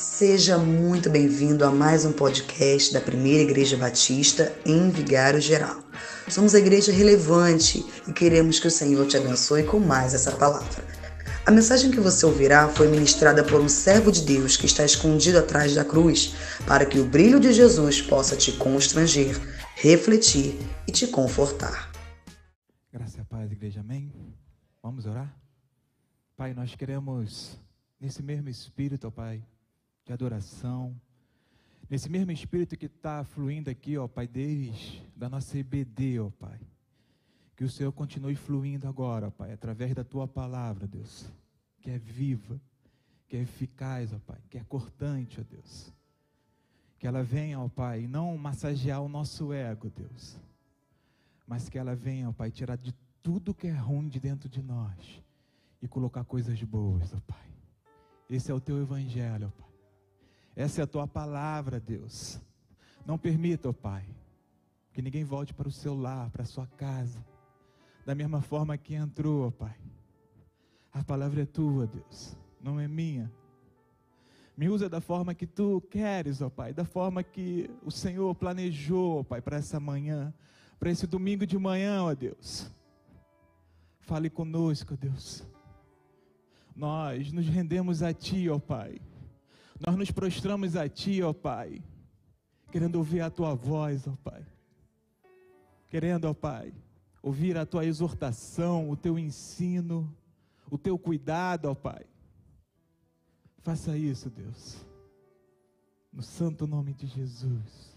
Seja muito bem-vindo a mais um podcast da Primeira Igreja Batista em Vigário Geral. Somos a igreja relevante e queremos que o Senhor te abençoe com mais essa palavra. A mensagem que você ouvirá foi ministrada por um servo de Deus que está escondido atrás da cruz, para que o brilho de Jesus possa te constranger, refletir e te confortar. Graças a paz, igreja, amém? Vamos orar? Pai, nós queremos, nesse mesmo espírito, ó Pai, de adoração, nesse mesmo espírito que está fluindo aqui, ó Pai, desde da nossa EBD, ó Pai. Que o Senhor continue fluindo agora, ó Pai, através da Tua palavra, Deus, que é viva, que é eficaz, ó Pai, que é cortante, ó Deus. Que ela venha, ó Pai, não massagear o nosso ego, Deus, mas que ela venha, ó Pai, tirar de tudo que é ruim de dentro de nós e colocar coisas boas, ó Pai. Esse é o Teu Evangelho, ó Pai. Essa é a tua palavra, Deus. Não permita, ó Pai, que ninguém volte para o seu lar, para a sua casa, da mesma forma que entrou, ó Pai. A palavra é tua, Deus, não é minha. Me usa da forma que tu queres, ó Pai, da forma que o Senhor planejou, ó Pai, para essa manhã, para esse domingo de manhã, ó Deus. Fale conosco, Deus. Nós nos rendemos a Ti, ó Pai. Nós nos prostramos a Ti, ó Pai, querendo ouvir a Tua voz, ó Pai. Querendo, ó Pai, ouvir a Tua exortação, o Teu ensino, o Teu cuidado, ó Pai. Faça isso, Deus. No santo nome de Jesus,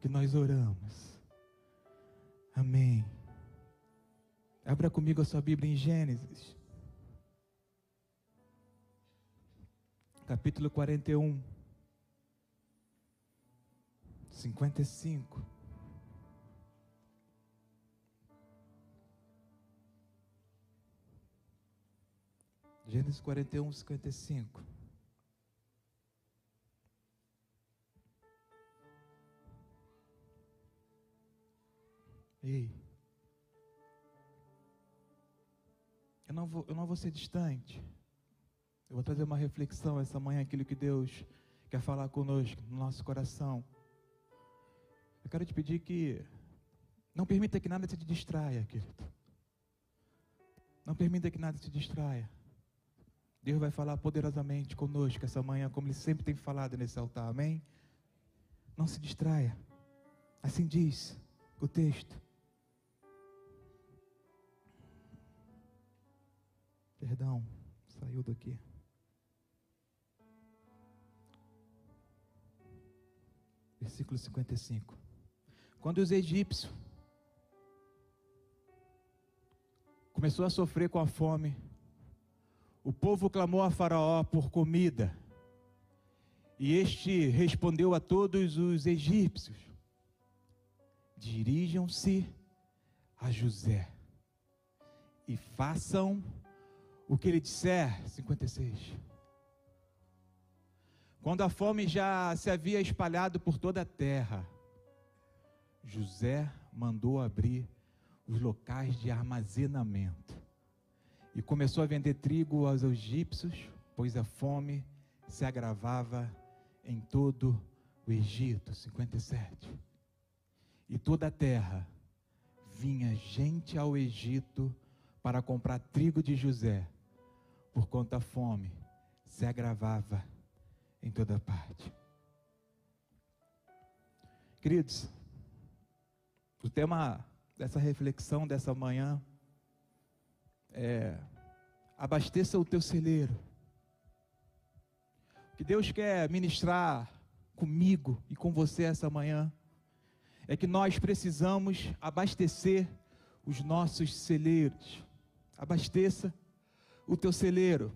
que nós oramos. Amém. Abra comigo a sua Bíblia em Gênesis. Capítulo 41, 55. Gênesis 41, 55. Ei, eu não vou, eu não vou ser distante. Eu vou trazer uma reflexão essa manhã, aquilo que Deus quer falar conosco, no nosso coração. Eu quero te pedir que não permita que nada te distraia, querido. Não permita que nada te distraia. Deus vai falar poderosamente conosco essa manhã, como Ele sempre tem falado nesse altar, amém? Não se distraia. Assim diz o texto. Perdão, saiu daqui. Versículo 55. Quando os egípcios começou a sofrer com a fome, o povo clamou a Faraó por comida. E este respondeu a todos os egípcios: Dirijam-se a José e façam o que ele disser. 56. Quando a fome já se havia espalhado por toda a terra, José mandou abrir os locais de armazenamento e começou a vender trigo aos egípcios, pois a fome se agravava em todo o Egito. 57. E toda a terra vinha gente ao Egito para comprar trigo de José, por conta a fome se agravava em toda parte. Queridos, o tema dessa reflexão dessa manhã é abasteça o teu celeiro. O que Deus quer ministrar comigo e com você essa manhã é que nós precisamos abastecer os nossos celeiros. Abasteça o teu celeiro.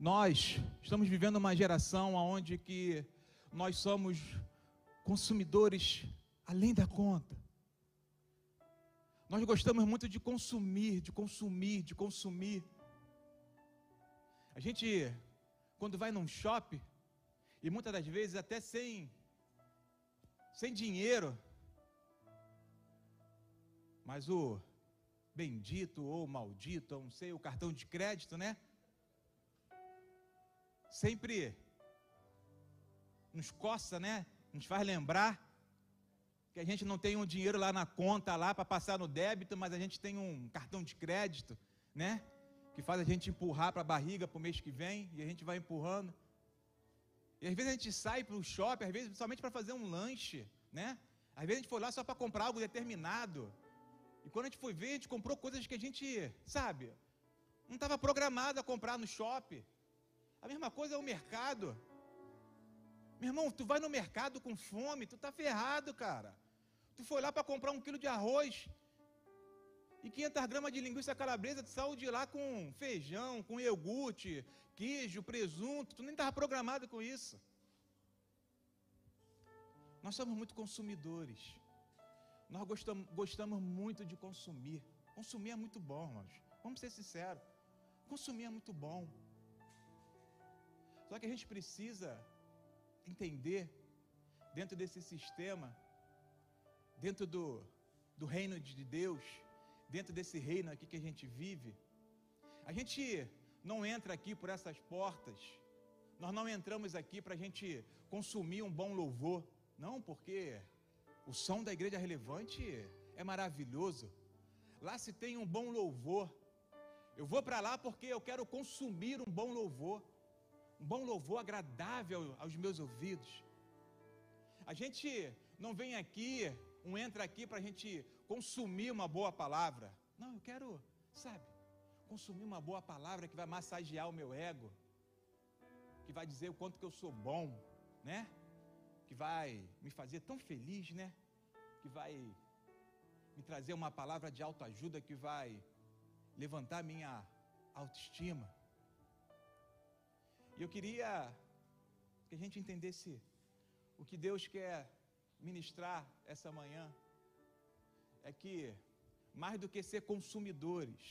Nós estamos vivendo uma geração onde que nós somos consumidores além da conta. Nós gostamos muito de consumir, de consumir, de consumir. A gente, quando vai num shopping, e muitas das vezes até sem, sem dinheiro, mas o bendito ou maldito, não sei, o cartão de crédito, né? Sempre nos coça, né? Nos faz lembrar que a gente não tem um dinheiro lá na conta lá para passar no débito, mas a gente tem um cartão de crédito, né? Que faz a gente empurrar para a barriga para o mês que vem e a gente vai empurrando. E às vezes a gente sai para o shopping, às vezes somente para fazer um lanche, né? Às vezes a gente foi lá só para comprar algo determinado. E quando a gente foi ver, a gente comprou coisas que a gente, sabe, não estava programado a comprar no shopping. A mesma coisa é o mercado. Meu irmão, tu vai no mercado com fome, tu tá ferrado, cara. Tu foi lá para comprar um quilo de arroz e 500 gramas de linguiça calabresa, tu saiu de lá com feijão, com iogurte, queijo, presunto, tu nem estava programado com isso. Nós somos muito consumidores. Nós gostamos, gostamos muito de consumir. Consumir é muito bom, irmãos. Vamos ser sinceros. Consumir é muito bom. Só que a gente precisa entender, dentro desse sistema, dentro do, do reino de Deus, dentro desse reino aqui que a gente vive, a gente não entra aqui por essas portas, nós não entramos aqui para a gente consumir um bom louvor, não, porque o som da igreja relevante é maravilhoso, lá se tem um bom louvor, eu vou para lá porque eu quero consumir um bom louvor um bom louvor agradável aos meus ouvidos. A gente não vem aqui, um entra aqui para a gente consumir uma boa palavra. Não, eu quero, sabe, consumir uma boa palavra que vai massagear o meu ego, que vai dizer o quanto que eu sou bom, né? Que vai me fazer tão feliz, né? Que vai me trazer uma palavra de autoajuda que vai levantar minha autoestima. E eu queria que a gente entendesse o que Deus quer ministrar essa manhã. É que, mais do que ser consumidores,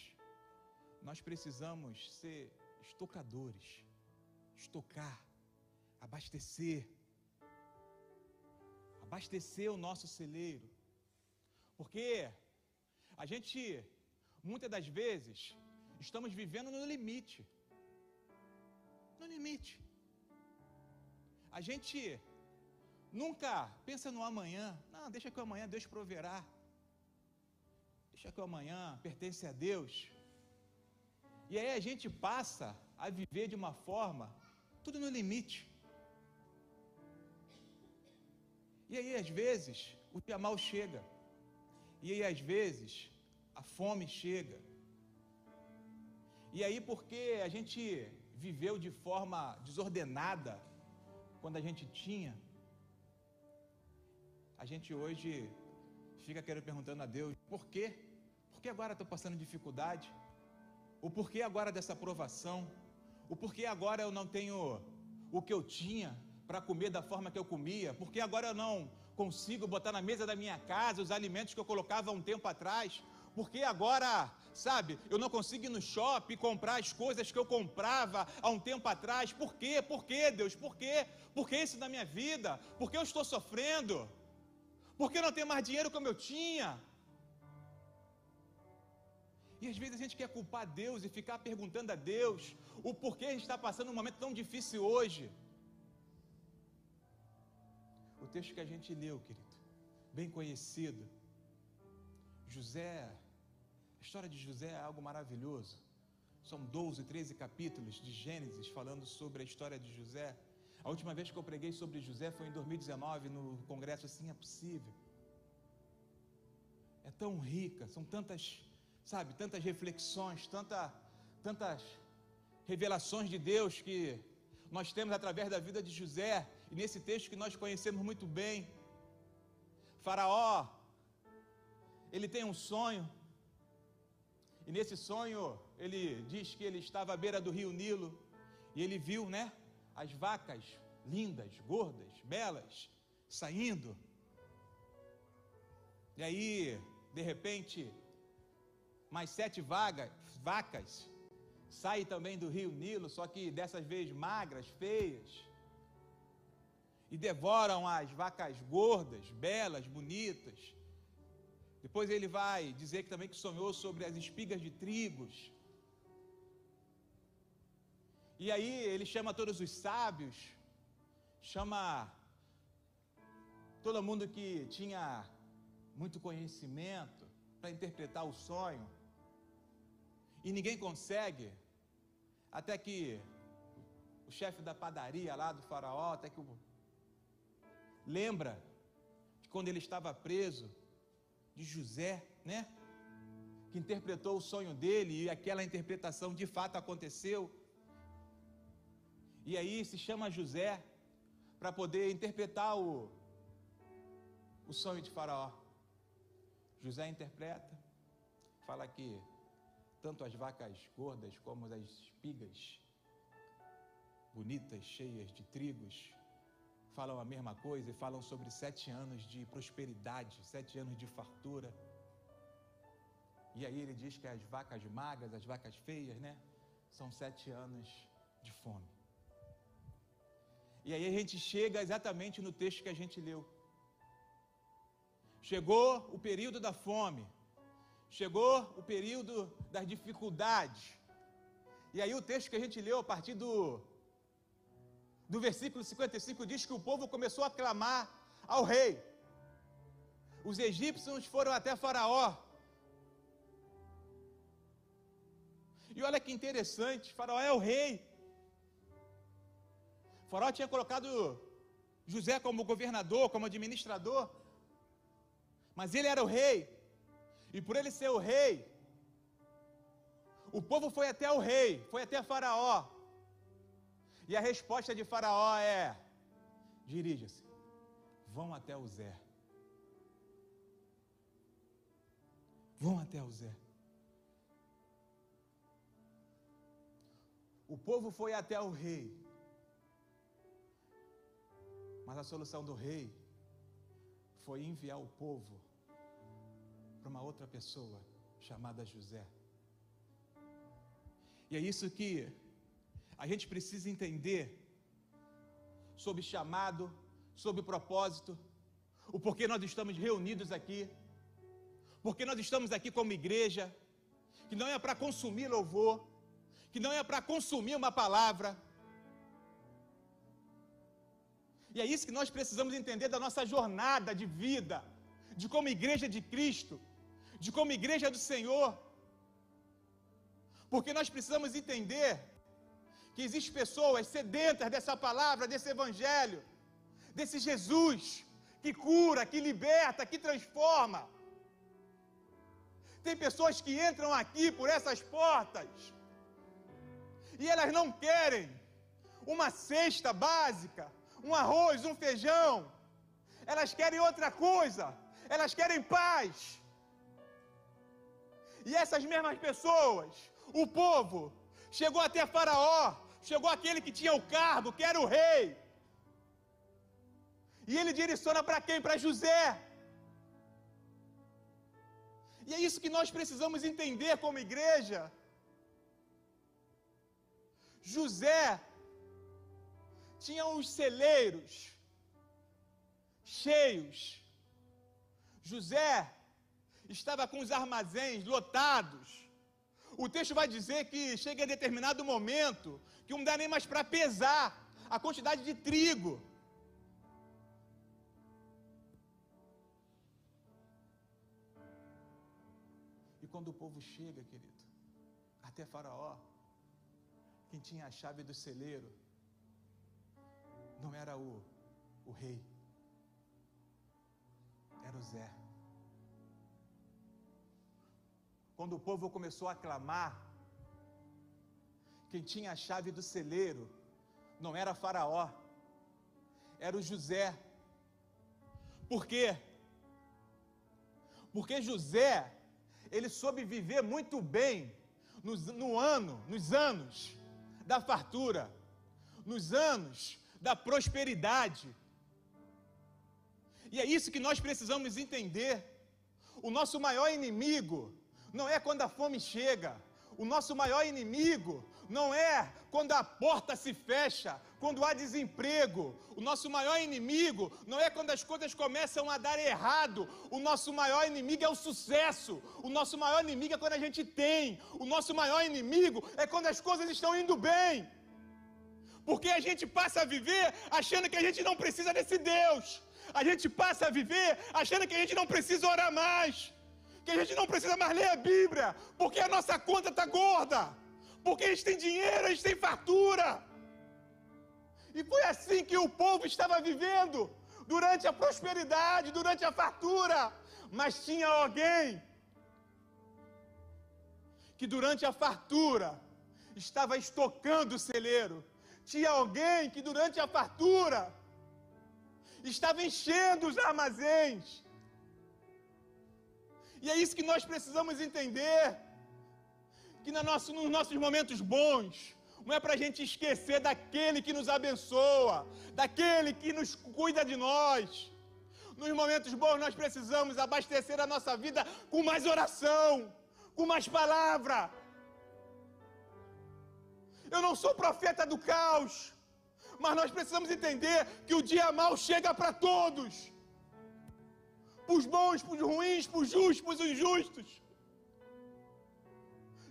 nós precisamos ser estocadores, estocar, abastecer, abastecer o nosso celeiro. Porque a gente, muitas das vezes, estamos vivendo no limite no limite. A gente nunca pensa no amanhã. Não, deixa que o amanhã Deus proverá. Deixa que o amanhã pertence a Deus. E aí a gente passa a viver de uma forma, tudo no limite. E aí, às vezes, o dia mal chega. E aí, às vezes, a fome chega. E aí, porque a gente viveu de forma desordenada quando a gente tinha, a gente hoje fica querendo perguntando a Deus: por quê? Por que agora estou passando dificuldade? O porquê agora dessa aprovação? O porquê agora eu não tenho o que eu tinha para comer da forma que eu comia? Porque agora eu não consigo botar na mesa da minha casa os alimentos que eu colocava um tempo atrás? Porque agora, sabe, eu não consigo ir no shopping comprar as coisas que eu comprava há um tempo atrás. Por quê? Por quê, Deus? Por quê? Por que isso na minha vida? Por que eu estou sofrendo? Por que eu não tenho mais dinheiro como eu tinha? E às vezes a gente quer culpar Deus e ficar perguntando a Deus o porquê a gente está passando um momento tão difícil hoje. O texto que a gente leu, querido, bem conhecido. José história de José é algo maravilhoso. São 12, 13 capítulos de Gênesis falando sobre a história de José. A última vez que eu preguei sobre José foi em 2019, no congresso Assim é Possível. É tão rica, são tantas, sabe, tantas reflexões, tanta, tantas revelações de Deus que nós temos através da vida de José, e nesse texto que nós conhecemos muito bem. Faraó, ele tem um sonho, e nesse sonho, ele diz que ele estava à beira do rio Nilo e ele viu, né, as vacas lindas, gordas, belas, saindo. E aí, de repente, mais sete vagas, vacas saem também do rio Nilo, só que dessas vezes magras, feias, e devoram as vacas gordas, belas, bonitas. Depois ele vai dizer que também que sonhou sobre as espigas de trigos. E aí ele chama todos os sábios, chama todo mundo que tinha muito conhecimento para interpretar o sonho. E ninguém consegue, até que o chefe da padaria lá do faraó, até que o lembra de quando ele estava preso, de José, né? Que interpretou o sonho dele e aquela interpretação de fato aconteceu. E aí se chama José para poder interpretar o, o sonho de Faraó. José interpreta, fala que tanto as vacas gordas como as espigas bonitas, cheias de trigos, falam a mesma coisa e falam sobre sete anos de prosperidade, sete anos de fartura. E aí ele diz que as vacas magras, as vacas feias, né? São sete anos de fome. E aí a gente chega exatamente no texto que a gente leu. Chegou o período da fome, chegou o período das dificuldades. E aí o texto que a gente leu a partir do do versículo 55 diz que o povo começou a clamar ao rei. Os egípcios foram até Faraó. E olha que interessante, Faraó é o rei. Faraó tinha colocado José como governador, como administrador. Mas ele era o rei. E por ele ser o rei, o povo foi até o rei, foi até Faraó. E a resposta de Faraó é: dirija-se, vão até o Zé. Vão até o Zé. O povo foi até o rei. Mas a solução do rei foi enviar o povo para uma outra pessoa chamada José. E é isso que a gente precisa entender sobre chamado, sobre propósito, o porquê nós estamos reunidos aqui, porque nós estamos aqui como igreja, que não é para consumir louvor, que não é para consumir uma palavra. E é isso que nós precisamos entender da nossa jornada de vida, de como igreja de Cristo, de como igreja do Senhor. Porque nós precisamos entender que existem pessoas sedentas dessa palavra, desse evangelho, desse Jesus que cura, que liberta, que transforma. Tem pessoas que entram aqui por essas portas e elas não querem uma cesta básica, um arroz, um feijão. Elas querem outra coisa. Elas querem paz. E essas mesmas pessoas, o povo, chegou até Faraó chegou aquele que tinha o cargo, que era o rei. E ele direciona para quem? Para José. E é isso que nós precisamos entender como igreja. José tinha os celeiros cheios. José estava com os armazéns lotados. O texto vai dizer que chega em determinado momento que não dá nem mais para pesar a quantidade de trigo. E quando o povo chega, querido, até Faraó, quem tinha a chave do celeiro não era o, o rei, era o Zé. Quando o povo começou a clamar, quem tinha a chave do celeiro não era Faraó, era o José. Por quê? Porque José, ele soube viver muito bem no, no ano, nos anos da fartura, nos anos da prosperidade. E é isso que nós precisamos entender. O nosso maior inimigo não é quando a fome chega, o nosso maior inimigo não é quando a porta se fecha, quando há desemprego. O nosso maior inimigo não é quando as coisas começam a dar errado. O nosso maior inimigo é o sucesso. O nosso maior inimigo é quando a gente tem. O nosso maior inimigo é quando as coisas estão indo bem. Porque a gente passa a viver achando que a gente não precisa desse Deus. A gente passa a viver achando que a gente não precisa orar mais. Que a gente não precisa mais ler a Bíblia. Porque a nossa conta está gorda. Porque a gente tem dinheiro, a gente tem fartura. E foi assim que o povo estava vivendo durante a prosperidade, durante a fartura. Mas tinha alguém que durante a fartura estava estocando o celeiro. Tinha alguém que durante a fartura estava enchendo os armazéns. E é isso que nós precisamos entender. Que no nosso, nos nossos momentos bons, não é para a gente esquecer daquele que nos abençoa, daquele que nos cuida de nós. Nos momentos bons, nós precisamos abastecer a nossa vida com mais oração, com mais palavra. Eu não sou profeta do caos, mas nós precisamos entender que o dia mal chega para todos. Para os bons, para os ruins, para os justos, para os injustos.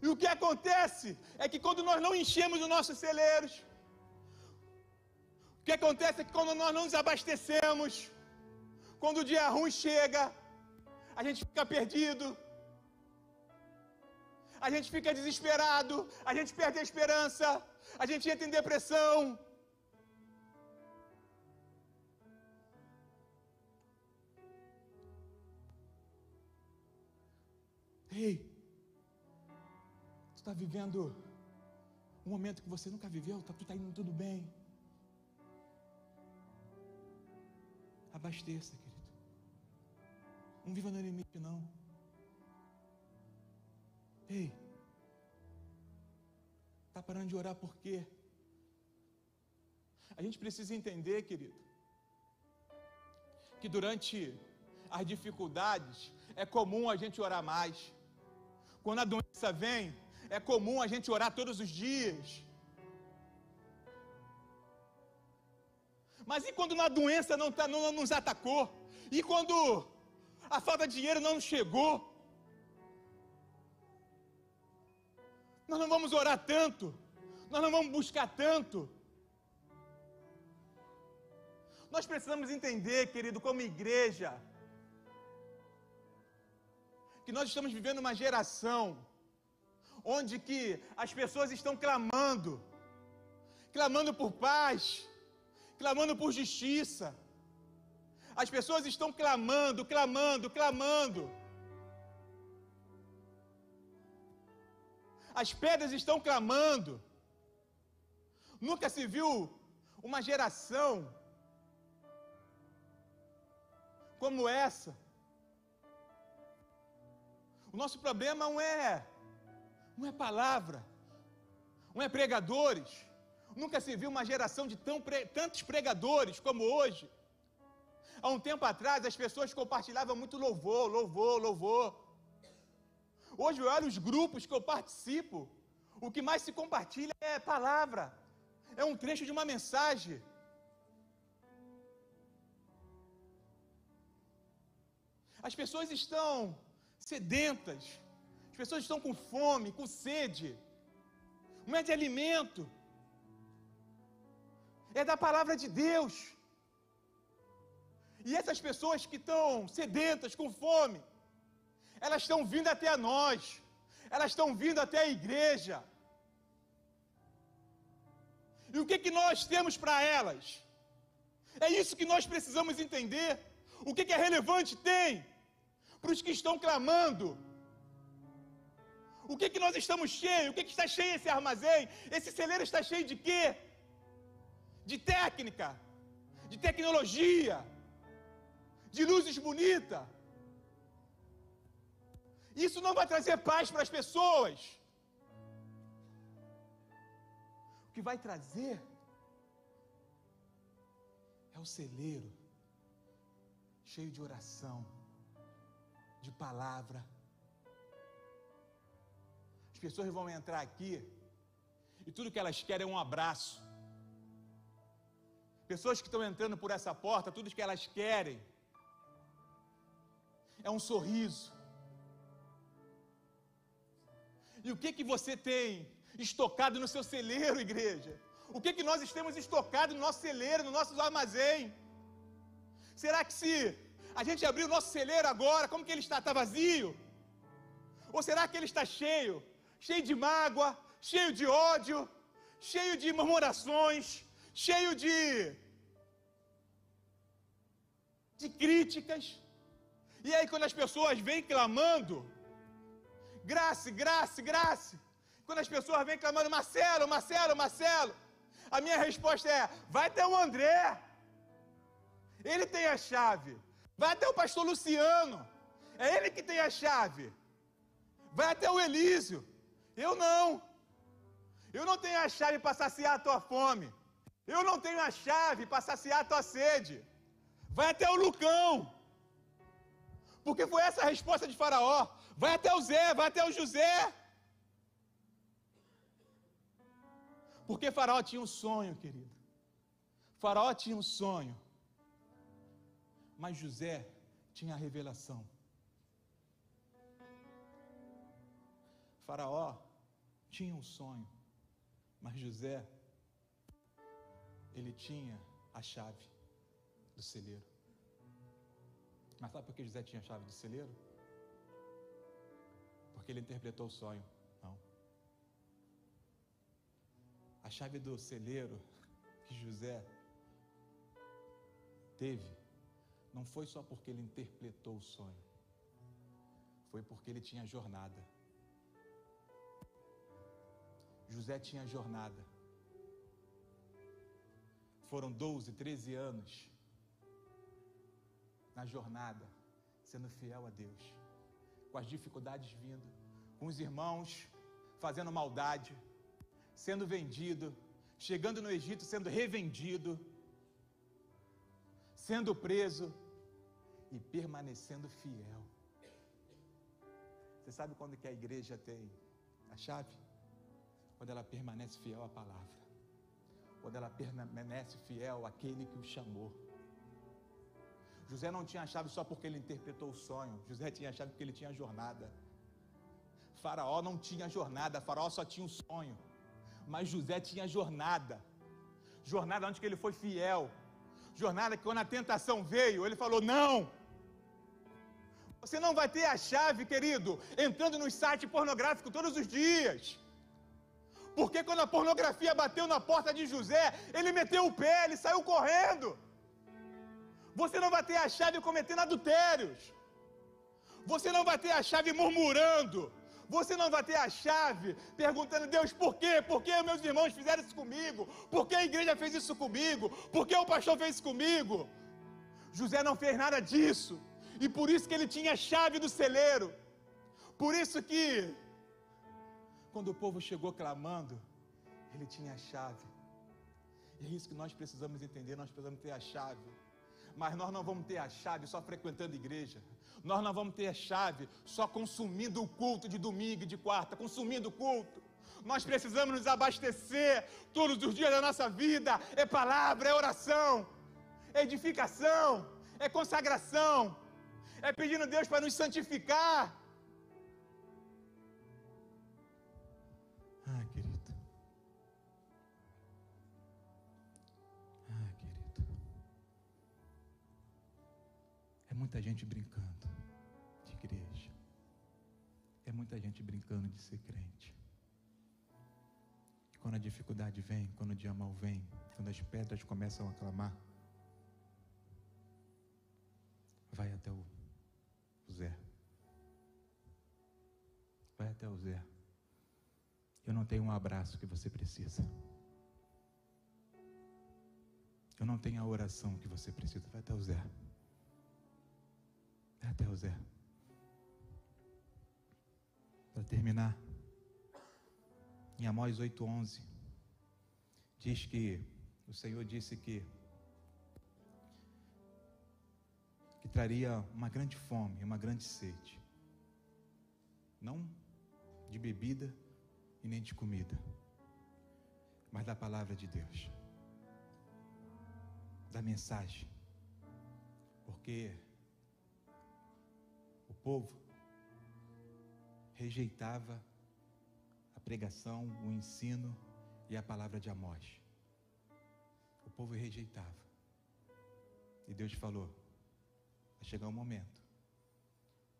E o que acontece é que quando nós não enchemos os nossos celeiros, o que acontece é que quando nós não nos abastecemos, quando o dia ruim chega, a gente fica perdido, a gente fica desesperado, a gente perde a esperança, a gente entra em depressão. Ei, tu está vivendo um momento que você nunca viveu, tá, tu está indo tudo bem. Abasteça, querido. Não viva no limite, não. Ei, está parando de orar por quê? A gente precisa entender, querido, que durante as dificuldades é comum a gente orar mais. Quando a doença vem, é comum a gente orar todos os dias. Mas e quando a doença não, tá, não, nos atacou? E quando a falta de dinheiro não nos chegou? Nós não vamos orar tanto, nós não vamos buscar tanto. Nós precisamos entender, querido, como igreja, que nós estamos vivendo uma geração onde que as pessoas estão clamando, clamando por paz, clamando por justiça. As pessoas estão clamando, clamando, clamando. As pedras estão clamando. Nunca se viu uma geração como essa. O nosso problema não é não é palavra, não é pregadores. Nunca se viu uma geração de tão, tantos pregadores como hoje. Há um tempo atrás as pessoas compartilhavam muito louvor, louvor, louvor. Hoje eu olho os grupos que eu participo, o que mais se compartilha é palavra, é um trecho de uma mensagem. As pessoas estão sedentas, as pessoas estão com fome, com sede, não é de alimento, é da palavra de Deus. E essas pessoas que estão sedentas, com fome, elas estão vindo até a nós, elas estão vindo até a igreja. E o que, que nós temos para elas? É isso que nós precisamos entender. O que, que é relevante tem para os que estão clamando. O que, que nós estamos cheios? O que, que está cheio esse armazém? Esse celeiro está cheio de quê? De técnica, de tecnologia, de luzes bonitas. Isso não vai trazer paz para as pessoas. O que vai trazer é o celeiro cheio de oração, de palavra. As pessoas vão entrar aqui e tudo que elas querem é um abraço. Pessoas que estão entrando por essa porta, tudo que elas querem é um sorriso. E o que que você tem estocado no seu celeiro, igreja? O que, que nós estamos estocado no nosso celeiro, no nosso armazém? Será que se a gente abrir o nosso celeiro agora, como que ele está? Está vazio? Ou será que ele está cheio? Cheio de mágoa, cheio de ódio, cheio de murmurações, cheio de de críticas. E aí quando as pessoas vêm clamando, graça, graça, graça. Quando as pessoas vêm clamando, Marcelo, Marcelo, Marcelo, a minha resposta é: vai até o André. Ele tem a chave. Vai até o pastor Luciano. É ele que tem a chave. Vai até o Elísio. Eu não. Eu não tenho a chave para saciar a tua fome. Eu não tenho a chave para saciar a tua sede. Vai até o Lucão. Porque foi essa a resposta de Faraó. Vai até o Zé, vai até o José. Porque Faraó tinha um sonho, querido. Faraó tinha um sonho. Mas José tinha a revelação. Faraó tinha um sonho, mas José, ele tinha a chave do celeiro. Mas sabe por que José tinha a chave do celeiro? Porque ele interpretou o sonho. Não. A chave do celeiro que José teve não foi só porque ele interpretou o sonho, foi porque ele tinha jornada. José tinha jornada. Foram 12, 13 anos na jornada, sendo fiel a Deus, com as dificuldades vindo, com os irmãos fazendo maldade, sendo vendido, chegando no Egito sendo revendido, sendo preso e permanecendo fiel. Você sabe quando que a igreja tem a chave? Quando ela permanece fiel à palavra. Quando ela permanece fiel àquele que o chamou. José não tinha a chave só porque ele interpretou o sonho. José tinha a chave porque ele tinha a jornada. Faraó não tinha jornada, Faraó só tinha um sonho. Mas José tinha jornada. Jornada onde que ele foi fiel. Jornada que quando a tentação veio, ele falou: "Não! Você não vai ter a chave, querido, entrando no site pornográfico todos os dias. Porque quando a pornografia bateu na porta de José, ele meteu o pé, ele saiu correndo. Você não vai ter a chave cometendo adultérios. Você não vai ter a chave murmurando. Você não vai ter a chave perguntando, Deus, por quê? Por que meus irmãos fizeram isso comigo? Por que a igreja fez isso comigo? Por que o pastor fez isso comigo? José não fez nada disso. E por isso que ele tinha a chave do celeiro. Por isso que, quando o povo chegou clamando, ele tinha a chave. E é isso que nós precisamos entender, nós precisamos ter a chave. Mas nós não vamos ter a chave só frequentando igreja. Nós não vamos ter a chave só consumindo o culto de domingo e de quarta, consumindo o culto. Nós precisamos nos abastecer todos os dias da nossa vida. É palavra, é oração, é edificação, é consagração, é pedindo Deus para nos santificar. Ah, querido. Ah, querido. É muita gente brincando de igreja. É muita gente brincando de ser crente. E quando a dificuldade vem, quando o dia mal vem, quando as pedras começam a clamar, vai até o Zé. Vai até o Zé. Eu não tenho um abraço que você precisa. Eu não tenho a oração que você precisa. Vai até o Zé. Vai até o Zé. Para terminar, em Amós 8,11, diz que o Senhor disse que que traria uma grande fome, uma grande sede. Não de bebida e nem de comida, mas da palavra de Deus, da mensagem. Porque o povo rejeitava a pregação, o ensino e a palavra de Amós. povo rejeitava. E Deus falou: chegar um momento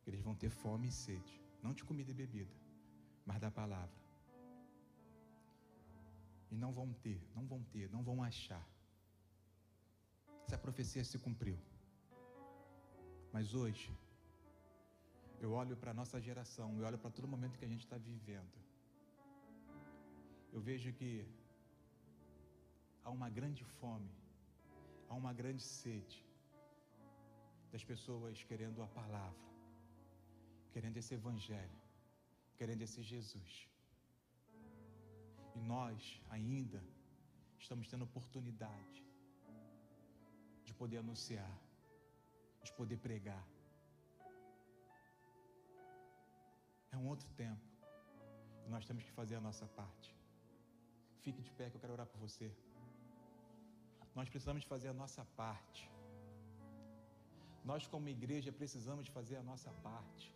que eles vão ter fome e sede, não de comida e bebida, mas da palavra. E não vão ter, não vão ter, não vão achar. Essa profecia se cumpriu. Mas hoje, eu olho para a nossa geração, eu olho para todo momento que a gente está vivendo. Eu vejo que há uma grande fome, há uma grande sede das pessoas querendo a palavra, querendo esse evangelho, querendo esse Jesus. E nós ainda estamos tendo oportunidade de poder anunciar, de poder pregar. É um outro tempo. E nós temos que fazer a nossa parte. Fique de pé que eu quero orar por você. Nós precisamos fazer a nossa parte. Nós, como igreja, precisamos fazer a nossa parte.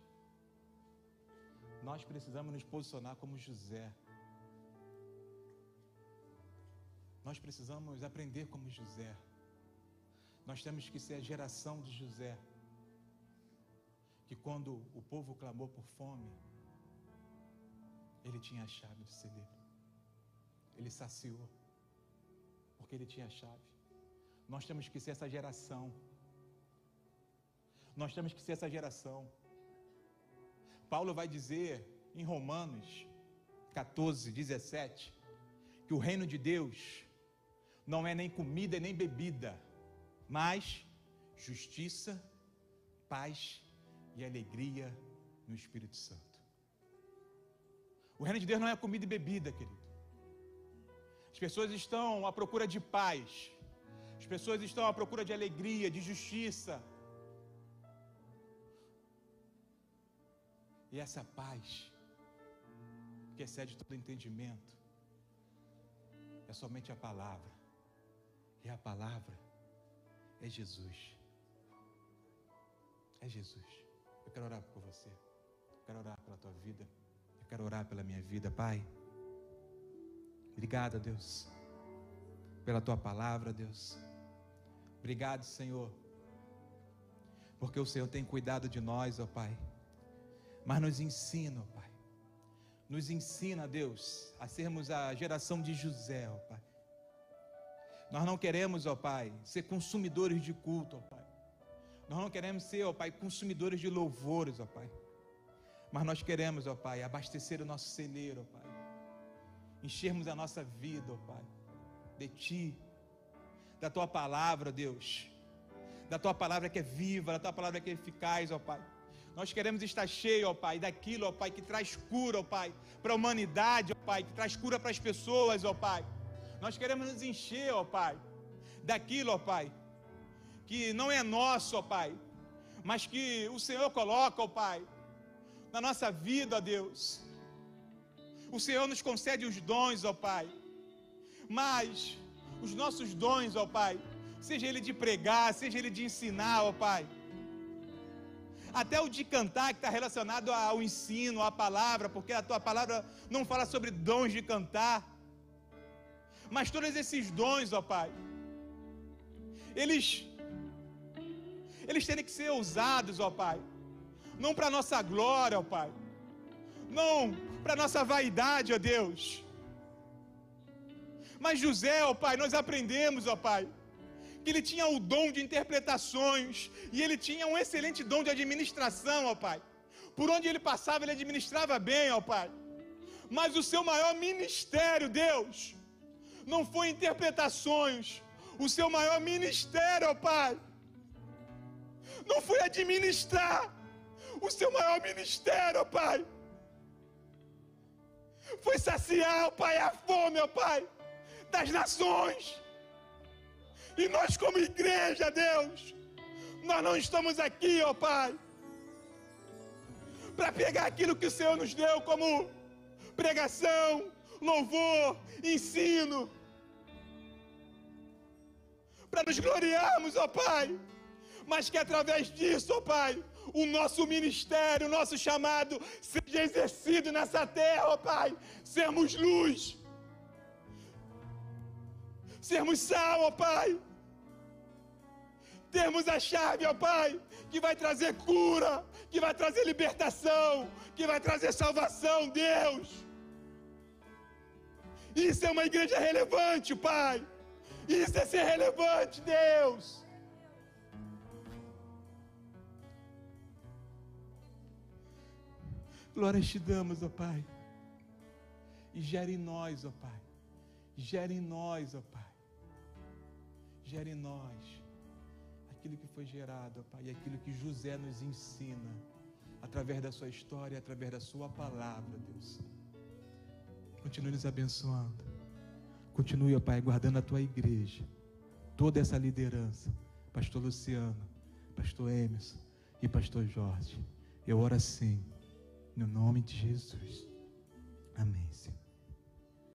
Nós precisamos nos posicionar como José. Nós precisamos aprender como José. Nós temos que ser a geração de José. Que quando o povo clamou por fome, ele tinha a chave do celeiro. Ele saciou, porque ele tinha a chave. Nós temos que ser essa geração. Nós temos que ser essa geração. Paulo vai dizer em Romanos 14, 17, que o reino de Deus não é nem comida nem bebida, mas justiça, paz e alegria no Espírito Santo. O reino de Deus não é comida e bebida, querido. As pessoas estão à procura de paz, as pessoas estão à procura de alegria, de justiça. E essa paz, que excede todo entendimento, é somente a palavra. E a palavra é Jesus. É Jesus. Eu quero orar por você. Eu quero orar pela tua vida. Eu quero orar pela minha vida, Pai. Obrigado, Deus, pela tua palavra, Deus. Obrigado, Senhor, porque o Senhor tem cuidado de nós, ó Pai. Mas nos ensina, ó Pai. Nos ensina, Deus, a sermos a geração de José, ó Pai. Nós não queremos, ó Pai, ser consumidores de culto, ó Pai. Nós não queremos ser, ó Pai, consumidores de louvores, ó Pai. Mas nós queremos, ó Pai, abastecer o nosso celeiro, ó Pai. Enchermos a nossa vida, ó Pai, de Ti, da Tua palavra, Deus. Da Tua palavra que é viva, da Tua palavra que é eficaz, ó Pai. Nós queremos estar cheio, ó Pai, daquilo, ó Pai, que traz cura, ó Pai, para a humanidade, ó Pai, que traz cura para as pessoas, ó Pai nós queremos nos encher, ó Pai, daquilo, ó Pai, que não é nosso, ó Pai, mas que o Senhor coloca, ó Pai, na nossa vida, ó Deus. O Senhor nos concede os dons, ó Pai, mas os nossos dons, ó Pai, seja ele de pregar, seja ele de ensinar, ó Pai, até o de cantar, que está relacionado ao ensino, à palavra, porque a tua palavra não fala sobre dons de cantar, mas todos esses dons, ó Pai, eles eles têm que ser usados, ó Pai, não para nossa glória, ó Pai, não para nossa vaidade, ó Deus. Mas José, ó Pai, nós aprendemos, ó Pai, que ele tinha o dom de interpretações e ele tinha um excelente dom de administração, ó Pai. Por onde ele passava, ele administrava bem, ó Pai. Mas o seu maior ministério, Deus, não foi interpretações. O seu maior ministério, ó Pai, não foi administrar. O seu maior ministério, ó Pai, foi saciar, ó Pai, a fome, ó Pai, das nações. E nós, como igreja, Deus, nós não estamos aqui, ó Pai, para pegar aquilo que o Senhor nos deu como pregação, louvor, ensino, para nos gloriarmos, ó Pai, mas que através disso, ó Pai, o nosso ministério, o nosso chamado seja exercido nessa terra, ó Pai, sermos luz, sermos sal, ó Pai. Termos a chave, ó Pai, que vai trazer cura, que vai trazer libertação, que vai trazer salvação, Deus. Isso é uma igreja relevante, Pai. Isso é ser relevante, Deus. Glórias te damos, ó Pai. E gere em nós, ó Pai. Gere em nós, ó Pai. Gere em nós aquilo que foi gerado, Pai, e aquilo que José nos ensina através da sua história, através da sua palavra, Deus. Continue nos abençoando. Continue, ó Pai, guardando a tua igreja. Toda essa liderança. Pastor Luciano, Pastor Emerson e Pastor Jorge. Eu oro assim, no nome de Jesus. Amém, Senhor.